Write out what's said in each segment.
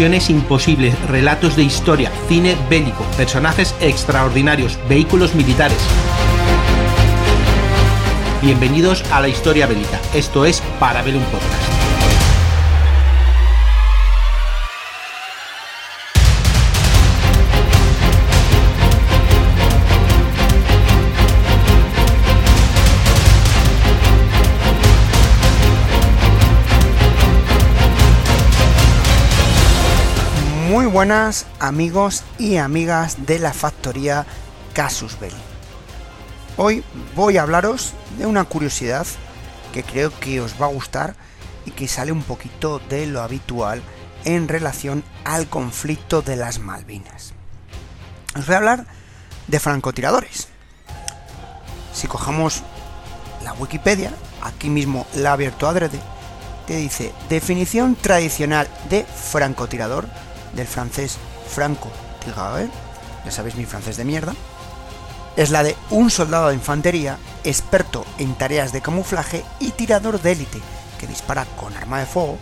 Imposibles, relatos de historia, cine bélico, personajes extraordinarios, vehículos militares. Bienvenidos a la historia bélica. Esto es Parabellum Podcast. Buenas amigos y amigas de la factoría Casus Belli. Hoy voy a hablaros de una curiosidad que creo que os va a gustar y que sale un poquito de lo habitual en relación al conflicto de las Malvinas. Os voy a hablar de francotiradores. Si cojamos la Wikipedia, aquí mismo la abierto adrede, te dice definición tradicional de francotirador del francés Franco Tigaver, ya sabéis mi francés de mierda, es la de un soldado de infantería experto en tareas de camuflaje y tirador de élite que dispara con arma de fuego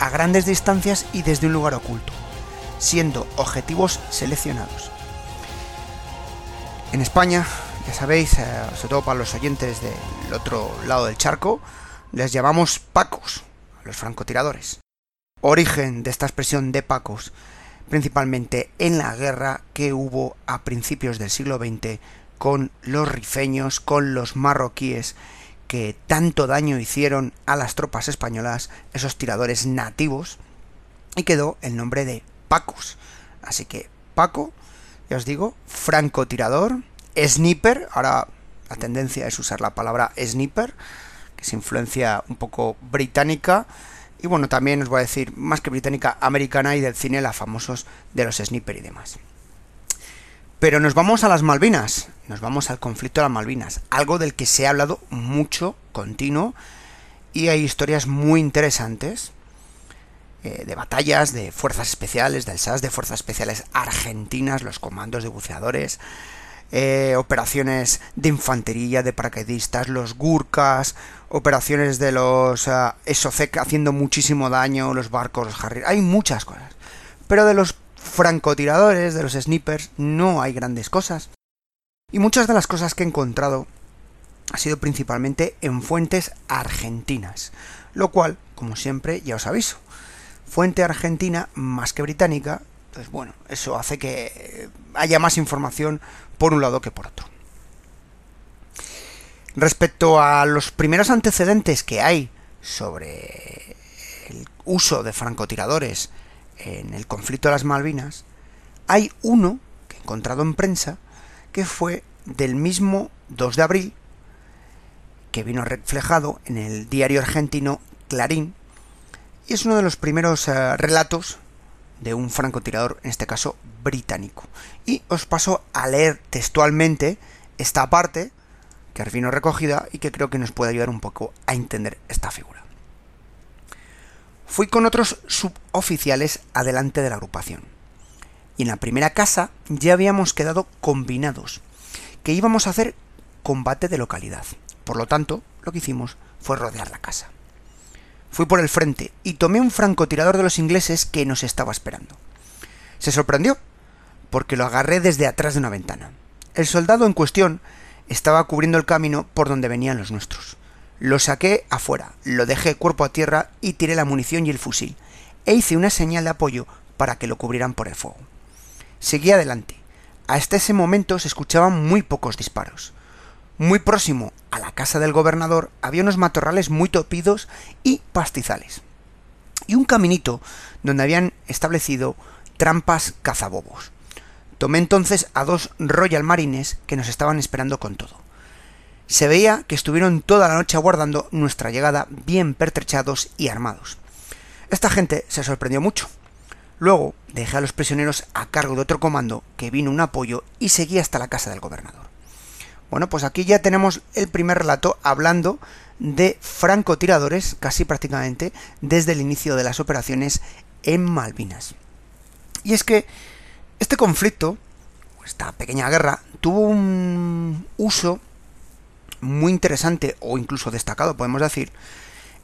a grandes distancias y desde un lugar oculto, siendo objetivos seleccionados. En España, ya sabéis, eh, sobre todo para los oyentes del otro lado del charco, les llamamos pacos, los francotiradores origen de esta expresión de pacos, principalmente en la guerra que hubo a principios del siglo XX con los rifeños, con los marroquíes, que tanto daño hicieron a las tropas españolas, esos tiradores nativos, y quedó el nombre de Pacos. Así que Paco, ya os digo, francotirador, sniper, ahora la tendencia es usar la palabra sniper, que es influencia un poco británica, y bueno, también os voy a decir, más que británica, americana y del cine, la famosos de los sniper y demás. Pero nos vamos a las Malvinas, nos vamos al conflicto de las Malvinas, algo del que se ha hablado mucho, continuo, y hay historias muy interesantes eh, de batallas, de fuerzas especiales, del SAS, de fuerzas especiales argentinas, los comandos de buceadores, eh, operaciones de infantería, de paracaidistas, los Gurkas, operaciones de los uh, haciendo muchísimo daño, los barcos, los Harrier, hay muchas cosas. Pero de los francotiradores, de los snipers, no hay grandes cosas. Y muchas de las cosas que he encontrado ha sido principalmente en fuentes argentinas, lo cual, como siempre, ya os aviso, fuente argentina más que británica, pues bueno, eso hace que haya más información por un lado que por otro. Respecto a los primeros antecedentes que hay sobre el uso de francotiradores en el conflicto de las Malvinas, hay uno que he encontrado en prensa que fue del mismo 2 de abril, que vino reflejado en el diario argentino Clarín, y es uno de los primeros eh, relatos de un francotirador, en este caso británico. Y os paso a leer textualmente esta parte que vino recogida y que creo que nos puede ayudar un poco a entender esta figura. Fui con otros suboficiales adelante de la agrupación. Y en la primera casa ya habíamos quedado combinados, que íbamos a hacer combate de localidad. Por lo tanto, lo que hicimos fue rodear la casa. Fui por el frente y tomé un francotirador de los ingleses que nos estaba esperando. Se sorprendió, porque lo agarré desde atrás de una ventana. El soldado en cuestión estaba cubriendo el camino por donde venían los nuestros. Lo saqué afuera, lo dejé cuerpo a tierra y tiré la munición y el fusil, e hice una señal de apoyo para que lo cubrieran por el fuego. Seguí adelante. Hasta ese momento se escuchaban muy pocos disparos. Muy próximo a la casa del gobernador había unos matorrales muy topidos y pastizales. Y un caminito donde habían establecido trampas cazabobos. Tomé entonces a dos Royal Marines que nos estaban esperando con todo. Se veía que estuvieron toda la noche aguardando nuestra llegada bien pertrechados y armados. Esta gente se sorprendió mucho. Luego dejé a los prisioneros a cargo de otro comando que vino un apoyo y seguí hasta la casa del gobernador. Bueno, pues aquí ya tenemos el primer relato hablando de francotiradores, casi prácticamente desde el inicio de las operaciones en Malvinas. Y es que este conflicto, esta pequeña guerra, tuvo un uso muy interesante o incluso destacado, podemos decir,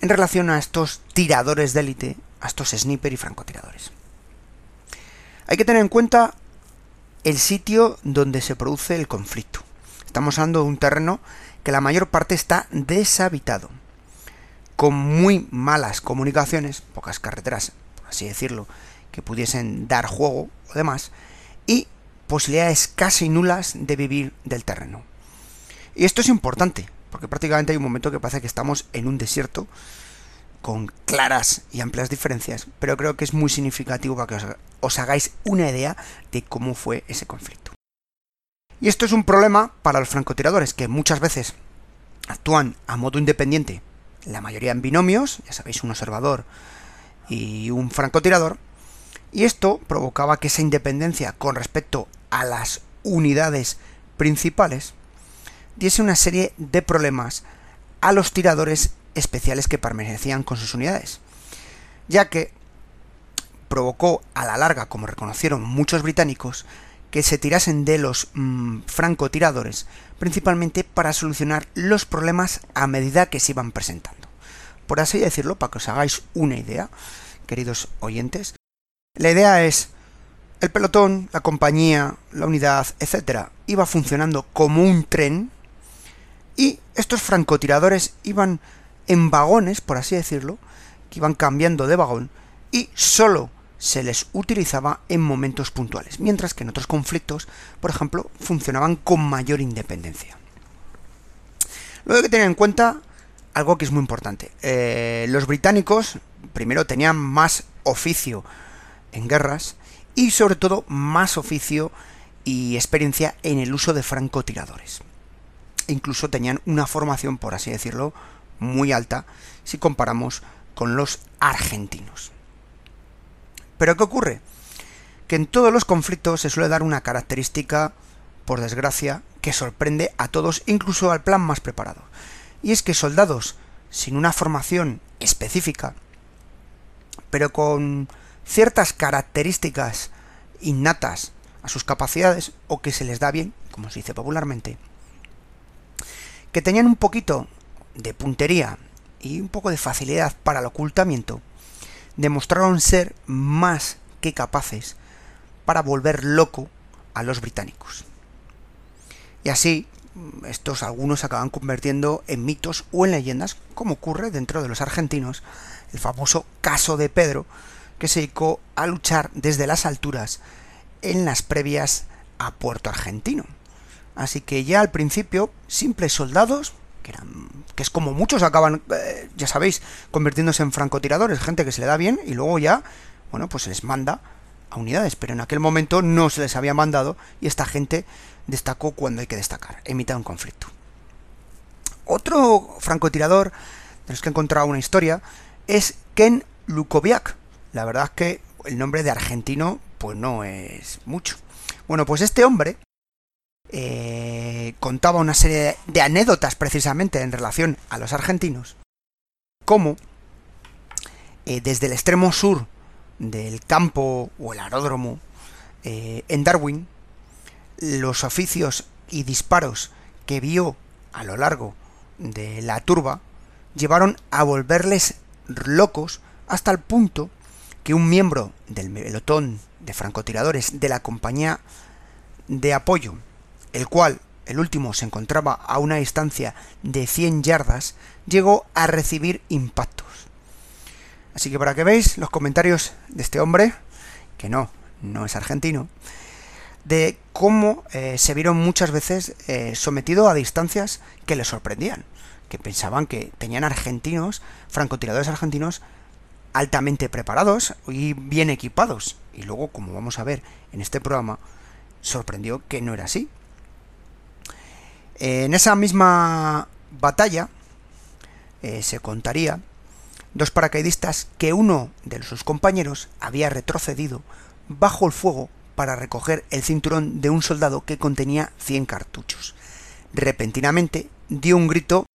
en relación a estos tiradores de élite, a estos sniper y francotiradores. Hay que tener en cuenta el sitio donde se produce el conflicto. Estamos hablando de un terreno que la mayor parte está deshabitado, con muy malas comunicaciones, pocas carreteras, por así decirlo, que pudiesen dar juego o demás, y posibilidades casi nulas de vivir del terreno. Y esto es importante, porque prácticamente hay un momento que parece que estamos en un desierto con claras y amplias diferencias, pero creo que es muy significativo para que os, hagáis una idea de cómo fue ese conflicto. Y esto es un problema para los francotiradores, que muchas veces actúan a modo independiente, la mayoría en binomios, ya sabéis, un observador y un francotirador, y esto provocaba que esa independencia con respecto a las unidades principales diese una serie de problemas a los tiradores especiales que permanecían con sus unidades, ya que provocó a la larga, como reconocieron muchos británicos, que se tirasen de los mm, francotiradores, principalmente para solucionar los problemas a medida que se iban presentando. Por así decirlo, para que os hagáis una idea, queridos oyentes, la idea es el pelotón, la compañía, la unidad, etcétera, iba funcionando como un tren y estos francotiradores iban en vagones, por así decirlo, que iban cambiando de vagón y solo se les utilizaba en momentos puntuales, mientras que en otros conflictos, por ejemplo, funcionaban con mayor independencia. Luego hay que tener en cuenta algo que es muy importante. Eh, los británicos, primero, tenían más oficio en guerras y sobre todo más oficio y experiencia en el uso de francotiradores. incluso tenían una formación, por así decirlo, muy alta si comparamos con los argentinos. Pero ¿qué ocurre? Que en todos los conflictos se suele dar una característica, por desgracia, que sorprende a todos, incluso al plan más preparado. Y es que soldados sin una formación específica, pero con ciertas características innatas a sus capacidades, o que se les da bien, como se dice popularmente, que tenían un poquito de puntería y un poco de facilidad para el ocultamiento, demostraron ser más que capaces para volver loco a los británicos. Y así, estos algunos acaban convirtiendo en mitos o en leyendas, como ocurre dentro de los argentinos, el famoso caso de Pedro, que se dedicó a luchar desde las alturas en las previas a Puerto Argentino. Así que ya al principio, simples soldados, que es como muchos acaban, eh, ya sabéis, convirtiéndose en francotiradores, gente que se le da bien y luego ya, bueno, pues se les manda a unidades, pero en aquel momento no se les había mandado y esta gente destacó cuando hay que destacar, en mitad de un conflicto. Otro francotirador de los que he encontrado una historia es Ken Lukoviak. La verdad es que el nombre de argentino pues no es mucho. Bueno, pues este hombre eh, contaba una serie de anécdotas precisamente en relación a los argentinos, como eh, desde el extremo sur del campo o el aeródromo eh, en Darwin, los oficios y disparos que vio a lo largo de la turba llevaron a volverles locos hasta el punto que un miembro del pelotón de francotiradores de la compañía de apoyo el cual, el último, se encontraba a una distancia de 100 yardas, llegó a recibir impactos. Así que para que veáis los comentarios de este hombre, que no, no es argentino, de cómo eh, se vieron muchas veces eh, sometido a distancias que le sorprendían, que pensaban que tenían argentinos, francotiradores argentinos, altamente preparados y bien equipados. Y luego, como vamos a ver en este programa, sorprendió que no era así, en esa misma batalla eh, se contaría dos paracaidistas que uno de sus compañeros había retrocedido bajo el fuego para recoger el cinturón de un soldado que contenía 100 cartuchos. Repentinamente dio un grito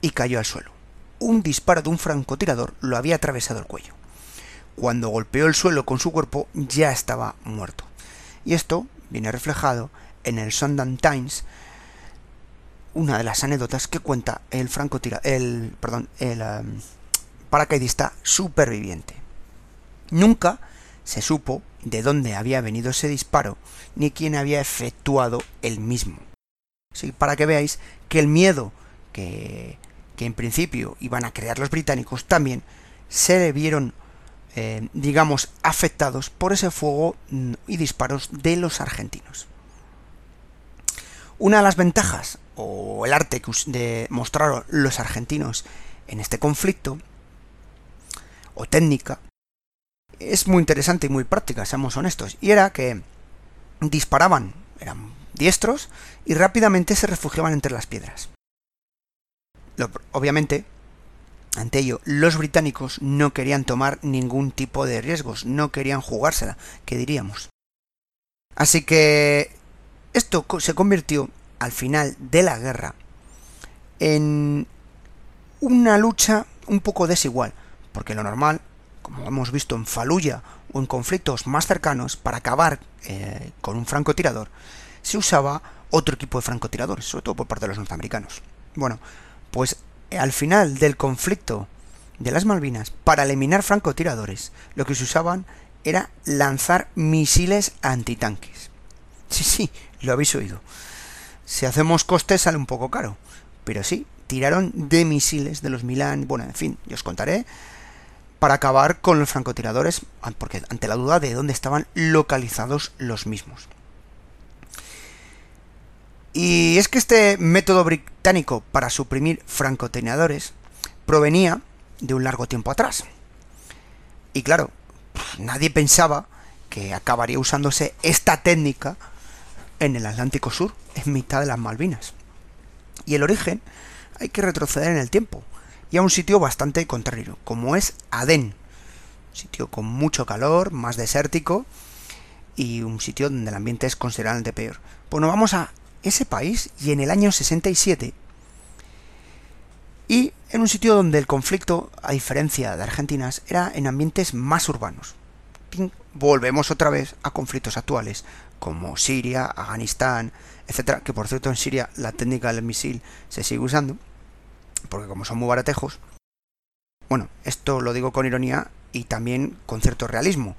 y cayó al suelo. Un disparo de un francotirador lo había atravesado el cuello. Cuando golpeó el suelo con su cuerpo ya estaba muerto. Y esto viene reflejado en el Sunday Times una de las anécdotas que cuenta el francotira, el, perdón, el um, paracaidista superviviente. Nunca se supo, de dónde había venido ese disparo ni quién había efectuado el mismo. Sí, para que veáis que el miedo que, que en principio iban a crear los británicos también se vieron, eh, digamos, afectados por ese fuego mm, y disparos de los argentinos. Una de las ventajas o el arte que mostraron los argentinos en este conflicto o técnica es muy interesante y muy práctica, seamos honestos, y era que disparaban, eran diestros, y rápidamente se refugiaban entre las piedras. obviamente, ante ello, los británicos no querían tomar ningún tipo de riesgos, no querían jugársela, que diríamos. Así que esto se convirtió, al final de la guerra, en una lucha un poco desigual, porque lo normal, como hemos visto en Faluya o en conflictos más cercanos, para acabar eh, con un francotirador, se usaba otro equipo de francotiradores, sobre todo por parte de los norteamericanos. Bueno, pues al final del conflicto de las Malvinas, para eliminar francotiradores, lo que se usaban era lanzar misiles antitanques. Sí, sí, lo habéis oído. Si hacemos costes sale un poco caro, pero sí, tiraron de misiles de los Milán, bueno, en fin, yo os contaré, para acabar con los francotiradores, porque ante la duda de dónde estaban localizados los mismos. Y es que este método británico para suprimir francotiradores provenía de un largo tiempo atrás. Y claro, nadie pensaba que acabaría usándose esta técnica en el Atlántico Sur, en mitad de las Malvinas. Y el origen hay que retroceder en el tiempo, y a un sitio bastante contrario, como es Adén. Un sitio con mucho calor, más desértico, y un sitio donde el ambiente es considerablemente peor. Nos vamos a ese país y en el año 67 y en un sitio donde el conflicto, a diferencia de Argentina, era en ambientes más urbanos. Volvemos otra vez a conflictos actuales, como Siria, Afganistán, etcétera, que por cierto en Siria la técnica del misil se sigue usando, porque como son muy baratejos. Bueno, esto lo digo con ironía y también con cierto realismo.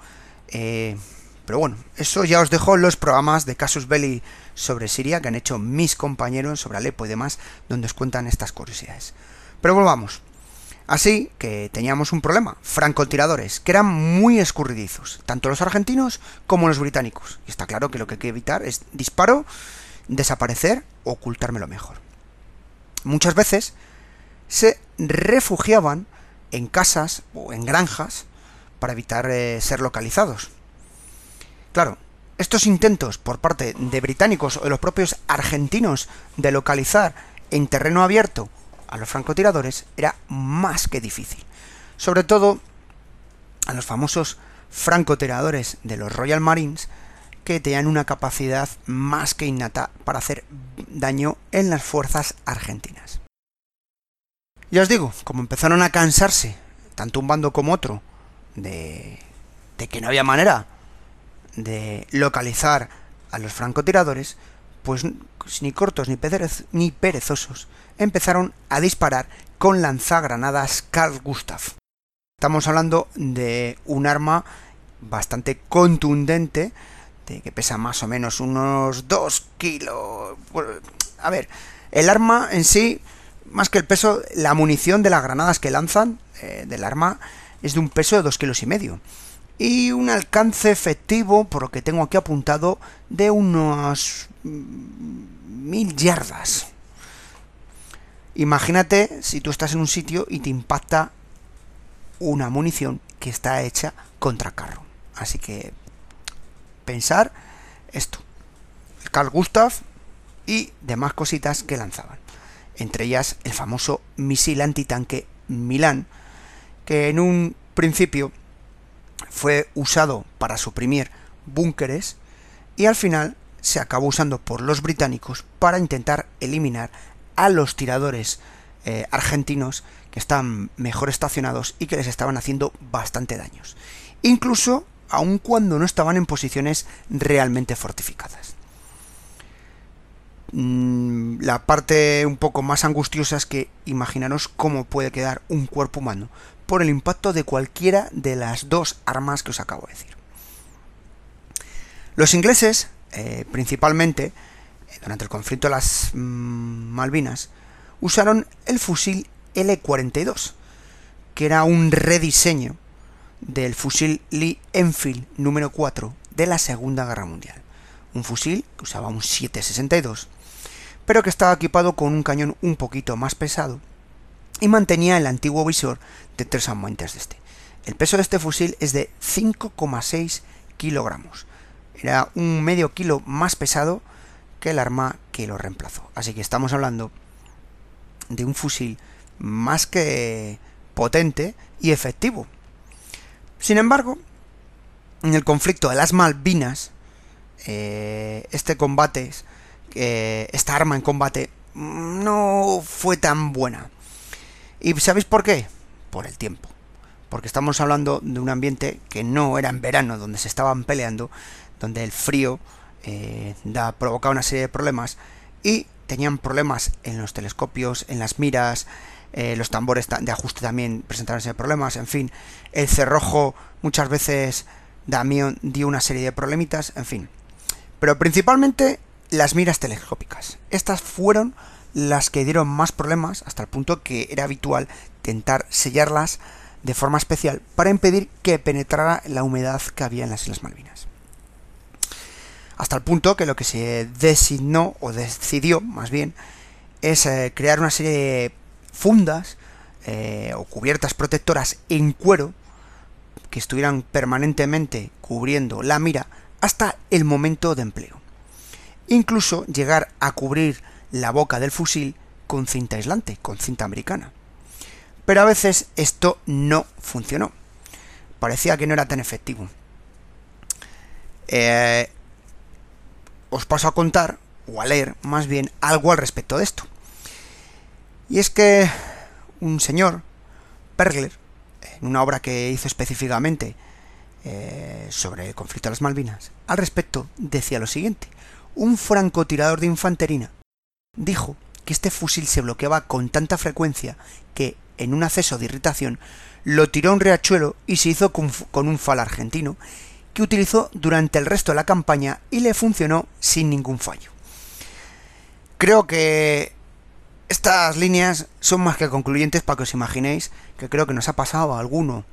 Eh, pero bueno, eso ya os dejo los programas de Casus Belli sobre Siria que han hecho mis compañeros sobre Alepo y demás, donde os cuentan estas curiosidades. Pero volvamos. Así que teníamos un problema, francotiradores, que eran muy escurridizos, tanto los argentinos como los británicos. Y está claro que lo que hay que evitar es disparo, desaparecer, ocultármelo mejor. Muchas veces se refugiaban en casas o en granjas para evitar eh, ser localizados. Claro, estos intentos por parte de británicos o de los propios argentinos de localizar en terreno abierto a los francotiradores era más que difícil. Sobre todo a los famosos francotiradores de los Royal Marines que tenían una capacidad más que innata para hacer daño en las fuerzas argentinas. Ya os digo, como empezaron a cansarse, tanto un bando como otro, de, de que no había manera de localizar a los francotiradores, pues ni cortos ni, ni perezosos empezaron a disparar con lanzagranadas Carl Gustav. Estamos hablando de un arma bastante contundente, de que pesa más o menos unos 2 kilos. A ver, el arma en sí, más que el peso, la munición de las granadas que lanzan eh, del arma es de un peso de 2 kilos y medio y un alcance efectivo, por lo que tengo aquí apuntado, de unos mil yardas. Imagínate si tú estás en un sitio y te impacta una munición que está hecha contra carro. Así que pensar esto. Carl Gustav y demás cositas que lanzaban. Entre ellas el famoso misil antitanque Milán, que en un principio fue usado para suprimir búnkeres y al final se acabó usando por los británicos para intentar eliminar a los tiradores eh, argentinos que estaban mejor estacionados y que les estaban haciendo bastante daños. Incluso aun cuando no estaban en posiciones realmente fortificadas. Mm, la parte un poco más angustiosa es que imaginaros cómo puede quedar un cuerpo humano por el impacto de cualquiera de las dos armas que os acabo de decir. Los ingleses, eh, principalmente, durante el conflicto de las mm, Malvinas, usaron el fusil L-42, que era un rediseño del fusil Lee Enfield número 4 de la Segunda Guerra Mundial. Un fusil que usaba un 762, pero que estaba equipado con un cañón un poquito más pesado y mantenía el antiguo visor de tres aumentos de este. El peso de este fusil es de 5,6 kilogramos. Era un medio kilo más pesado que el arma que lo reemplazó. Así que estamos hablando de un fusil más que potente y efectivo. Sin embargo, en el conflicto de las Malvinas, eh, este combate, eh, esta arma en combate, no fue tan buena. ¿Y sabéis por qué? Por el tiempo. Porque estamos hablando de un ambiente que no era en verano, donde se estaban peleando, donde el frío eh, da, provocaba una serie de problemas y tenían problemas en los telescopios, en las miras, eh, los tambores de ajuste también presentaron problemas, en fin, el cerrojo muchas veces dio una serie de problemitas, en fin. Pero principalmente las miras telescópicas. Estas fueron las que dieron más problemas hasta el punto que era habitual intentar sellarlas de forma especial para impedir que penetrara la humedad que había en las Islas Malvinas. Hasta el punto que lo que se designó o decidió más bien es eh, crear una serie de fundas eh, o cubiertas protectoras en cuero que estuvieran permanentemente cubriendo la mira hasta el momento de empleo. Incluso llegar a cubrir la boca del fusil con cinta aislante, con cinta americana. Pero a veces esto no funcionó. Parecía que no era tan efectivo. Eh, os paso a contar, o a leer más bien, algo al respecto de esto. Y es que un señor, Pergler, en una obra que hizo específicamente eh, sobre el conflicto de las Malvinas, al respecto decía lo siguiente. Un francotirador de infantería Dijo que este fusil se bloqueaba con tanta frecuencia que, en un acceso de irritación, lo tiró a un riachuelo y se hizo con, un fal argentino, que utilizó durante el resto de la campaña y le funcionó sin ningún fallo. Creo que estas líneas son más que concluyentes para que os imaginéis que creo que nos ha pasado a alguno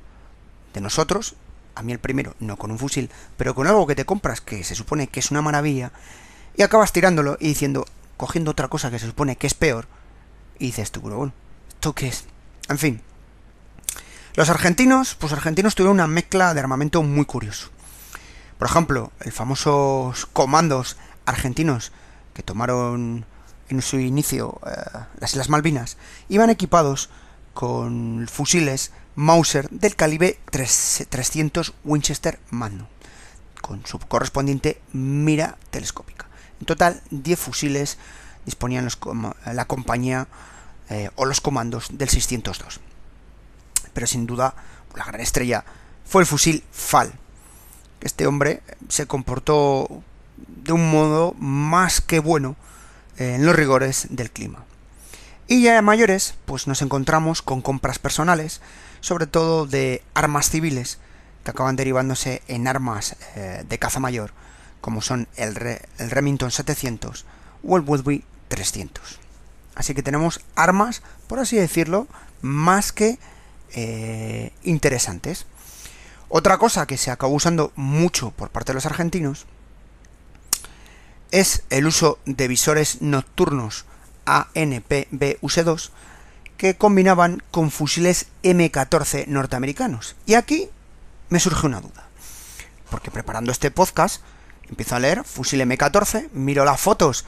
de nosotros, a mí el primero, no con un fusil, pero con algo que te compras que se supone que es una maravilla, y acabas tirándolo y diciendo, cogiendo otra cosa que se supone que es peor, y dices tú, bueno, ¿esto qué es? En fin. Los argentinos, pues argentinos tuvieron una mezcla de armamento muy curioso. Por ejemplo, el famosos comandos argentinos que tomaron en su inicio eh, las Islas Malvinas, iban equipados con fusiles Mauser del calibre 300 Winchester Magnum, con su correspondiente mira telescópica. En total, 10 fusiles disponían la compañía eh, o los comandos del 602. Pero sin duda, la gran estrella fue el fusil FAL. Este hombre se comportó de un modo más que bueno eh, en los rigores del clima. Y ya mayores, pues nos encontramos con compras personales, sobre todo de armas civiles, que acaban derivándose en armas eh, de caza mayor, como son el, Remington 700 o el Woodbury 300. Así que tenemos armas, por así decirlo, más que eh, interesantes. Otra cosa que se acabó usando mucho por parte de los argentinos es el uso de visores nocturnos ANPB-UC2 que combinaban con fusiles M14 norteamericanos. Y aquí me surge una duda, porque preparando este podcast empiezo a leer fusil M14, miro las fotos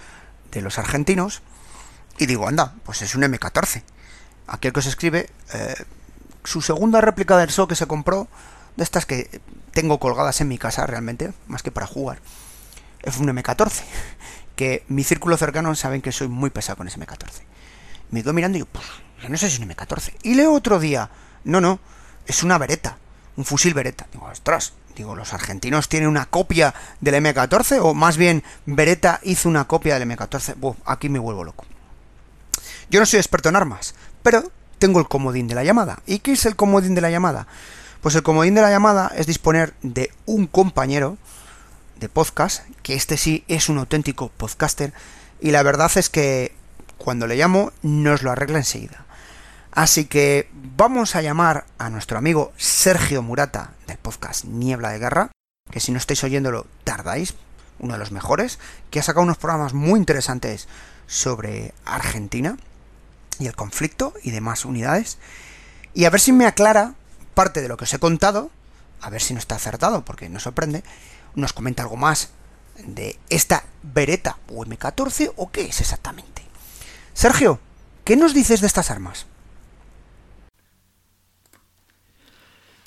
de los argentinos y digo, anda, pues es un M14. Aquí el que se escribe, eh, su segunda réplica del SO que se compró, de estas que tengo colgadas en mi casa realmente, más que para jugar, es un M14. Que mi círculo cercano saben que soy muy pesado con ese M14. Me quedo mirando y digo, pues, yo no sé si es un M14. Y leo otro día, no, no, es una vereta, un fusil vereta. Digo, ostras, Digo, ¿los argentinos tienen una copia del M14? O más bien, Beretta hizo una copia del M14. aquí me vuelvo loco. Yo no soy experto en armas, pero tengo el comodín de la llamada. ¿Y qué es el comodín de la llamada? Pues el comodín de la llamada es disponer de un compañero de podcast, que este sí es un auténtico podcaster, y la verdad es que cuando le llamo nos lo arregla enseguida. Así que vamos a llamar a nuestro amigo Sergio Murata del podcast Niebla de Guerra, que si no estáis oyéndolo tardáis, uno de los mejores, que ha sacado unos programas muy interesantes sobre Argentina y el conflicto y demás unidades. Y a ver si me aclara parte de lo que os he contado, a ver si no está acertado, porque nos sorprende, nos comenta algo más de esta Beretta UM14 o qué es exactamente. Sergio, ¿qué nos dices de estas armas?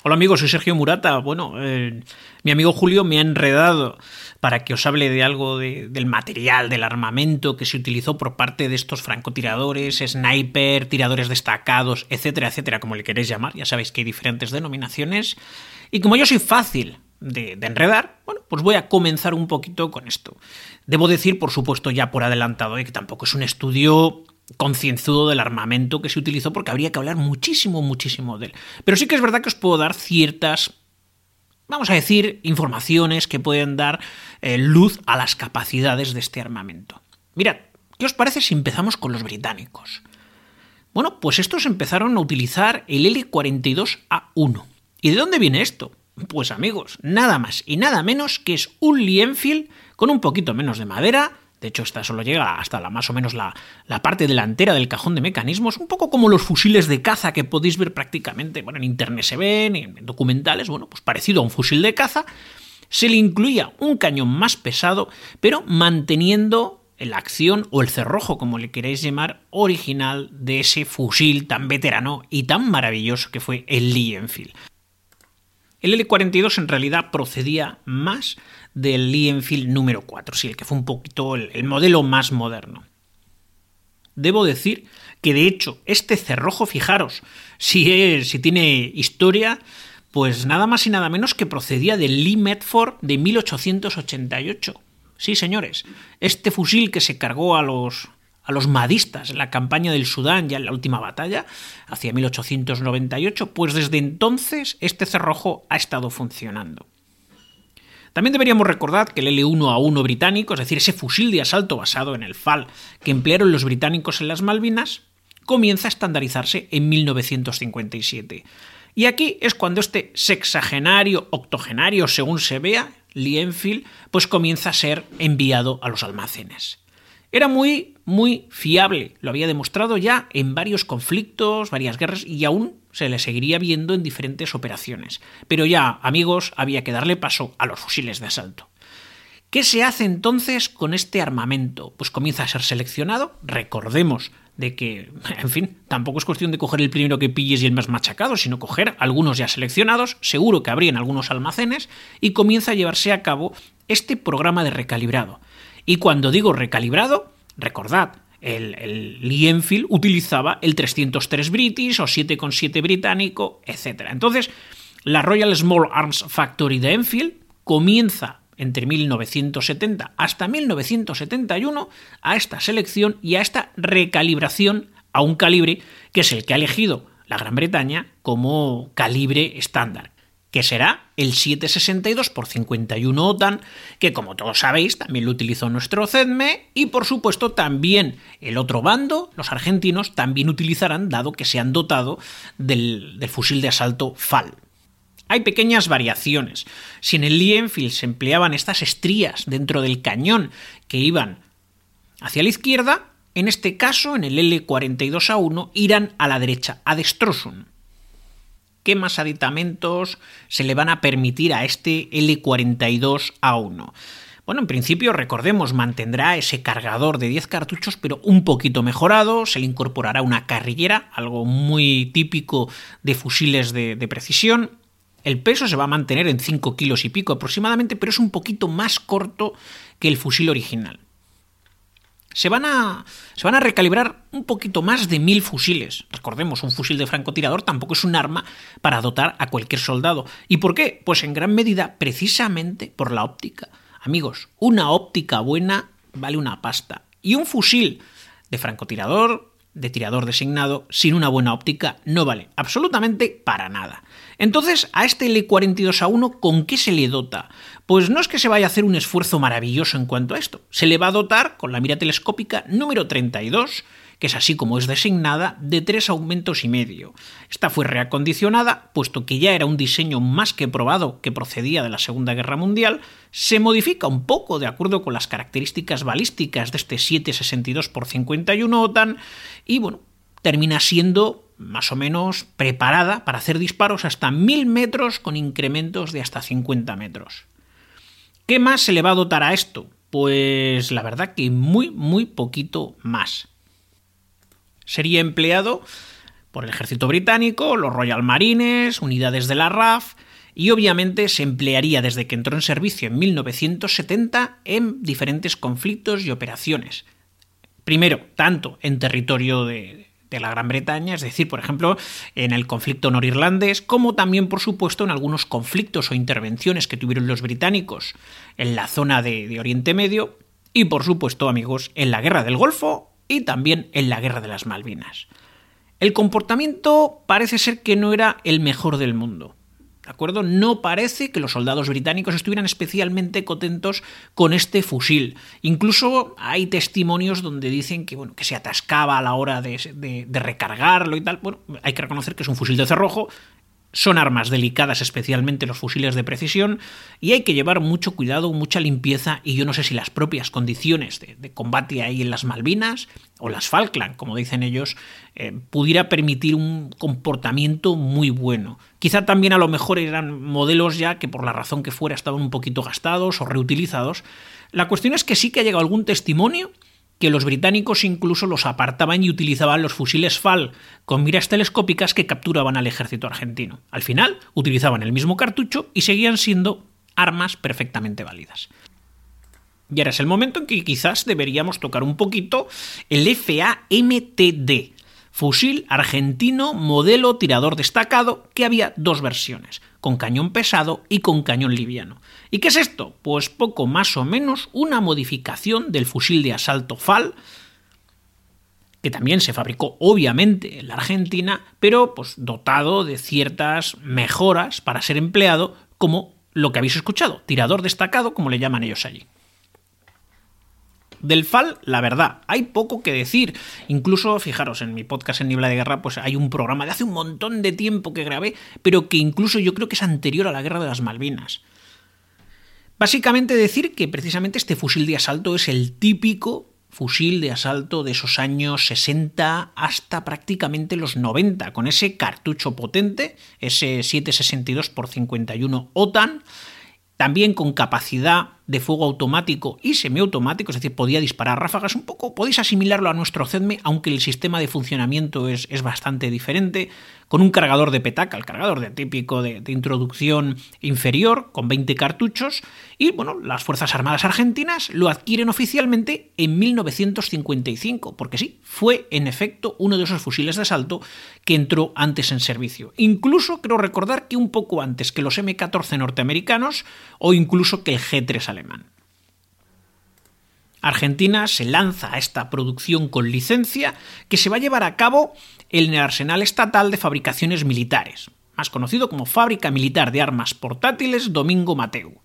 Hola amigos, soy Sergio Murata. Bueno, eh, mi amigo Julio me ha enredado para que os hable de algo del material, del armamento que se utilizó por parte de estos francotiradores, sniper, tiradores destacados, etcétera, etcétera, como le queréis llamar. Ya sabéis que hay diferentes denominaciones. Y como yo soy fácil de, de, enredar, bueno, pues voy a comenzar un poquito con esto. Debo decir, por supuesto, ya por adelantado, eh, que tampoco es un estudio concienzudo del armamento que se utilizó porque habría que hablar muchísimo, muchísimo de él. Pero sí que es verdad que os puedo dar ciertas, vamos a decir, informaciones que pueden dar eh, luz a las capacidades de este armamento. Mirad, ¿qué os parece si empezamos con los británicos? Bueno, pues estos empezaron a utilizar el L-42A1. ¿Y de dónde viene esto? Pues amigos, nada más y nada menos que es un Lee Enfield con un poquito menos de madera, de hecho, esta solo llega hasta la más o menos la, parte delantera del cajón de mecanismos, un poco como los fusiles de caza que podéis ver prácticamente, bueno, en internet se ven, en documentales, bueno, pues parecido a un fusil de caza. Se le incluía un cañón más pesado, pero manteniendo la acción o el cerrojo, como le queréis llamar, original de ese fusil tan veterano y tan maravilloso que fue el Lee Enfield. El L-42 en realidad procedía más del Lee Enfield número 4, sí, el que fue un poquito el, modelo más moderno. Debo decir que de hecho este cerrojo, fijaros, si, es, si tiene historia, pues nada más y nada menos que procedía del Lee Medford de 1888. Sí, señores, este fusil que se cargó a los, a los madistas en la campaña del Sudán, ya en la última batalla, hacia 1898, pues desde entonces este cerrojo ha estado funcionando. También deberíamos recordar que el L1A1 británico, es decir, ese fusil de asalto basado en el FAL que emplearon los británicos en las Malvinas, comienza a estandarizarse en 1957. Y aquí es cuando este sexagenario, octogenario, según se vea, Lee Enfield, pues comienza a ser enviado a los almacenes. Era muy, muy fiable, lo había demostrado ya en varios conflictos, varias guerras y aún se le seguiría viendo en diferentes operaciones. Pero ya, amigos, había que darle paso a los fusiles de asalto. ¿Qué se hace entonces con este armamento? Pues comienza a ser seleccionado, recordemos de que, en fin, tampoco es cuestión de coger el primero que pilles y el más machacado, sino coger algunos ya seleccionados, seguro que habrían algunos almacenes, y comienza a llevarse a cabo este programa de recalibrado. Y cuando digo recalibrado, recordad, el, el Lee Enfield utilizaba el 303 British o 7,7 británico, etc. Entonces, la Royal Small Arms Factory de Enfield comienza entre 1970 hasta 1971 a esta selección y a esta recalibración a un calibre que es el que ha elegido la Gran Bretaña como calibre estándar, que será el 762 por 51 OTAN, que como todos sabéis también lo utilizó nuestro CEDME y por supuesto también el otro bando, los argentinos, también utilizarán dado que se han dotado del, del fusil de asalto FAL. Hay pequeñas variaciones. Si en el Lee Enfield se empleaban estas estrías dentro del cañón que iban hacia la izquierda, en este caso, en el L42A1, irán a la derecha, a destrosum qué más aditamentos se le van a permitir a este L42A1. Bueno, en principio, recordemos, mantendrá ese cargador de 10 cartuchos, pero un poquito mejorado. Se le incorporará una carrillera, algo muy típico de fusiles de, de, precisión. El peso se va a mantener en 5 kilos y pico aproximadamente, pero es un poquito más corto que el fusil original se van a, se van a recalibrar un poquito más de mil fusiles. Recordemos, un fusil de francotirador tampoco es un arma para dotar a cualquier soldado. ¿Y por qué? Pues en gran medida precisamente por la óptica. Amigos, una óptica buena vale una pasta. Y un fusil de francotirador de tirador designado sin una buena óptica no vale absolutamente para nada. Entonces, a este L42A1, ¿con qué se le dota? Pues no es que se vaya a hacer un esfuerzo maravilloso en cuanto a esto. Se le va a dotar con la mira telescópica número 32, que es así como es designada, de tres aumentos y medio. Esta fue reacondicionada, puesto que ya era un diseño más que probado que procedía de la Segunda Guerra Mundial, se modifica un poco de acuerdo con las características balísticas de este 762 x 51 OTAN y bueno, termina siendo más o menos preparada para hacer disparos hasta 1000 metros con incrementos de hasta 50 metros. ¿Qué más se le va a dotar a esto? Pues la verdad que muy, muy poquito más. Sería empleado por el ejército británico, los Royal Marines, unidades de la RAF y obviamente se emplearía desde que entró en servicio en 1970 en diferentes conflictos y operaciones. Primero, tanto en territorio de, de la Gran Bretaña, es decir, por ejemplo, en el conflicto norirlandés, como también, por supuesto, en algunos conflictos o intervenciones que tuvieron los británicos en la zona de, Oriente Medio y, por supuesto, amigos, en la Guerra del Golfo y también en la Guerra de las Malvinas. El comportamiento parece ser que no era el mejor del mundo. ¿De acuerdo? No parece que los soldados británicos estuvieran especialmente contentos con este fusil. Incluso hay testimonios donde dicen que, bueno, que se atascaba a la hora de, de recargarlo y tal. Bueno, hay que reconocer que es un fusil de cerrojo, son armas delicadas, especialmente los fusiles de precisión, y hay que llevar mucho cuidado, mucha limpieza, y yo no sé si las propias condiciones de, combate ahí en las Malvinas o las Falkland, como dicen ellos, eh, pudiera permitir un comportamiento muy bueno. Quizá también a lo mejor eran modelos ya que por la razón que fuera estaban un poquito gastados o reutilizados. La cuestión es que sí que ha llegado algún testimonio que los británicos incluso los apartaban y utilizaban los fusiles FAL con miras telescópicas que capturaban al ejército argentino. Al final, utilizaban el mismo cartucho y seguían siendo armas perfectamente válidas. Y ahora es el momento en que quizás deberíamos tocar un poquito el FAMTD, fusil argentino modelo tirador destacado, que había dos versiones, con cañón pesado y con cañón liviano. ¿Y qué es esto? Pues poco más o menos una modificación del fusil de asalto FAL, que también se fabricó obviamente en la Argentina, pero pues dotado de ciertas mejoras para ser empleado como lo que habéis escuchado, tirador destacado, como le llaman ellos allí. Del FAL, la verdad, hay poco que decir. Incluso, fijaros, en mi podcast en Niebla de Guerra, pues hay un programa de hace un montón de tiempo que grabé, pero que incluso yo creo que es anterior a la Guerra de las Malvinas. Básicamente decir que precisamente este fusil de asalto es el típico fusil de asalto de esos años 60 hasta prácticamente los 90, con ese cartucho potente, ese 762 x 51 OTAN, también con capacidad de fuego automático y semiautomático, es decir, podía disparar ráfagas un poco, podéis asimilarlo a nuestro CEDME, aunque el sistema de funcionamiento es, es bastante diferente, con un cargador de petaca, el cargador de típico de, introducción inferior, con 20 cartuchos, y bueno, las Fuerzas Armadas Argentinas lo adquieren oficialmente en 1955, porque sí, fue en efecto uno de esos fusiles de asalto que entró antes en servicio. Incluso creo recordar que un poco antes que los M14 norteamericanos o incluso que el G3 alemán. Argentina se lanza a esta producción con licencia que se va a llevar a cabo en el Arsenal Estatal de Fabricaciones Militares, más conocido como Fábrica Militar de Armas Portátiles Domingo Mateu.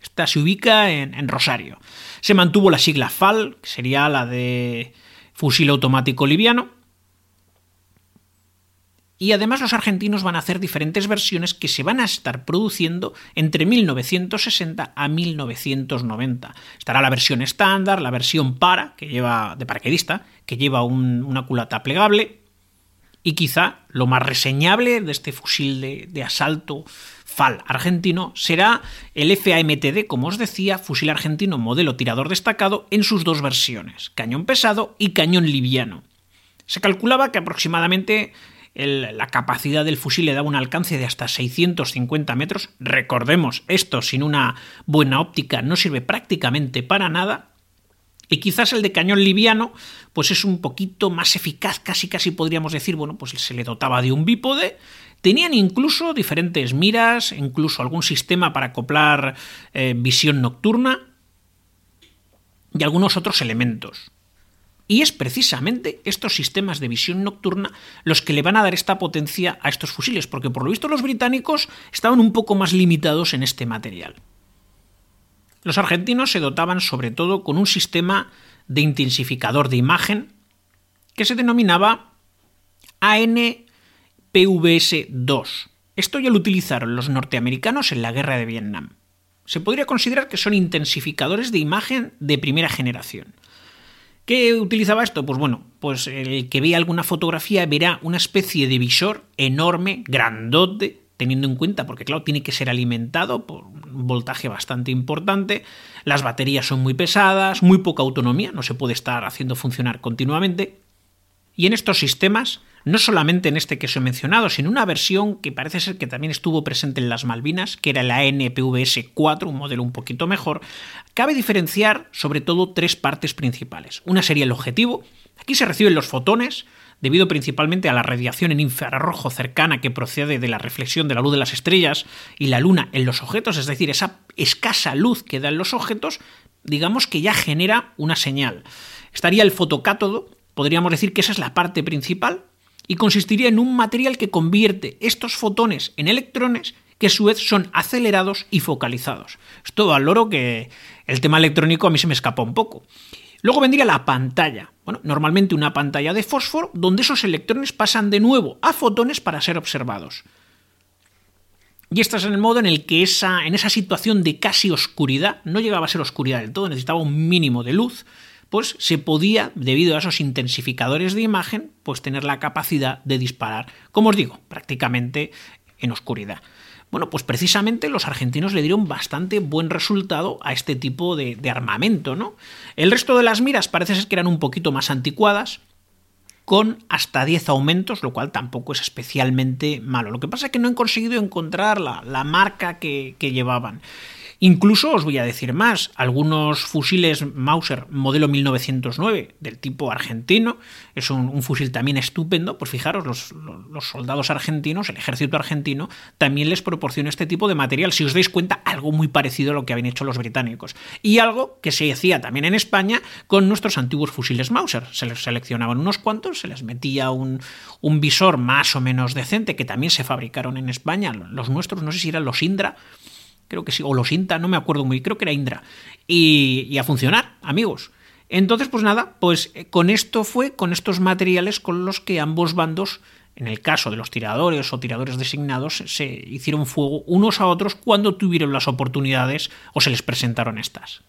Esta se ubica en, Rosario. Se mantuvo la sigla FAL, que sería la de fusil automático liviano, y además los argentinos van a hacer diferentes versiones que se van a estar produciendo entre 1960 a 1990. Estará la versión estándar, la versión para, que lleva de paracaidista, que lleva una culata plegable, y quizá lo más reseñable de este fusil de, de asalto FAL argentino será el FAMTD, como os decía, fusil argentino modelo tirador destacado en sus dos versiones, cañón pesado y cañón liviano. Se calculaba que aproximadamente la capacidad del fusil le daba un alcance de hasta 650 metros. Recordemos, esto sin una buena óptica no sirve prácticamente para nada. Y quizás el de cañón liviano, pues es un poquito más eficaz, casi casi podríamos decir, bueno, pues se le dotaba de un bípode. Tenían incluso diferentes miras, incluso algún sistema para acoplar eh, visión nocturna y algunos otros elementos. Y es precisamente estos sistemas de visión nocturna los que le van a dar esta potencia a estos fusiles, porque por lo visto los británicos estaban un poco más limitados en este material. Los argentinos se dotaban sobre todo con un sistema de intensificador de imagen que se denominaba ANPVS-2. Esto ya lo utilizaron los norteamericanos en la guerra de Vietnam. Se podría considerar que son intensificadores de imagen de primera generación. ¿Qué utilizaba esto? Pues bueno, pues el que vea alguna fotografía verá una especie de visor enorme, grandote, teniendo en cuenta, porque claro, tiene que ser alimentado por un voltaje bastante importante, las baterías son muy pesadas, muy poca autonomía, no se puede estar haciendo funcionar continuamente. Y en estos sistemas, no solamente en este que os he mencionado, sino una versión que parece ser que también estuvo presente en las Malvinas, que era la NPVS 4, un modelo un poquito mejor, cabe diferenciar sobre todo tres partes principales. Una sería el objetivo, aquí se reciben los fotones, debido principalmente a la radiación en infrarrojo cercana que procede de la reflexión de la luz de las estrellas y la luna en los objetos, es decir, esa escasa luz que dan los objetos, digamos que ya genera una señal. Estaría el fotocátodo, podríamos decir que esa es la parte principal, y consistiría en un material que convierte estos fotones en electrones que a su vez son acelerados y focalizados. Esto valoro que el tema electrónico a mí se me escapa un poco. Luego vendría la pantalla. Bueno, normalmente una pantalla de fósforo donde esos electrones pasan de nuevo a fotones para ser observados. Y este es el modo en el que esa, en esa situación de casi oscuridad, no llegaba a ser oscuridad del todo, necesitaba un mínimo de luz, pues se podía, debido a esos intensificadores de imagen, pues tener la capacidad de disparar, como os digo, prácticamente en oscuridad. Bueno, pues precisamente los argentinos le dieron bastante buen resultado a este tipo de, armamento, ¿no? El resto de las miras parece ser que eran un poquito más anticuadas, con hasta 10 aumentos, lo cual tampoco es especialmente malo. Lo que pasa es que no han conseguido encontrar la, la marca que, que llevaban. Incluso os voy a decir más, algunos fusiles Mauser modelo 1909 del tipo argentino, es un, fusil también estupendo, pues fijaros, los, soldados argentinos, el ejército argentino, también les proporciona este tipo de material, si os dais cuenta, algo muy parecido a lo que habían hecho los británicos. Y algo que se hacía también en España con nuestros antiguos fusiles Mauser, se les seleccionaban unos cuantos, se les metía un, un visor más o menos decente, que también se fabricaron en España, los nuestros, no sé si eran los Indra, creo que sí, o los INTA, no me acuerdo muy, creo que era Indra, y, a funcionar, amigos. Entonces, pues nada, pues eh, con esto fue, con estos materiales con los que ambos bandos, en el caso de los tiradores o tiradores designados, se hicieron fuego unos a otros cuando tuvieron las oportunidades o se les presentaron estas.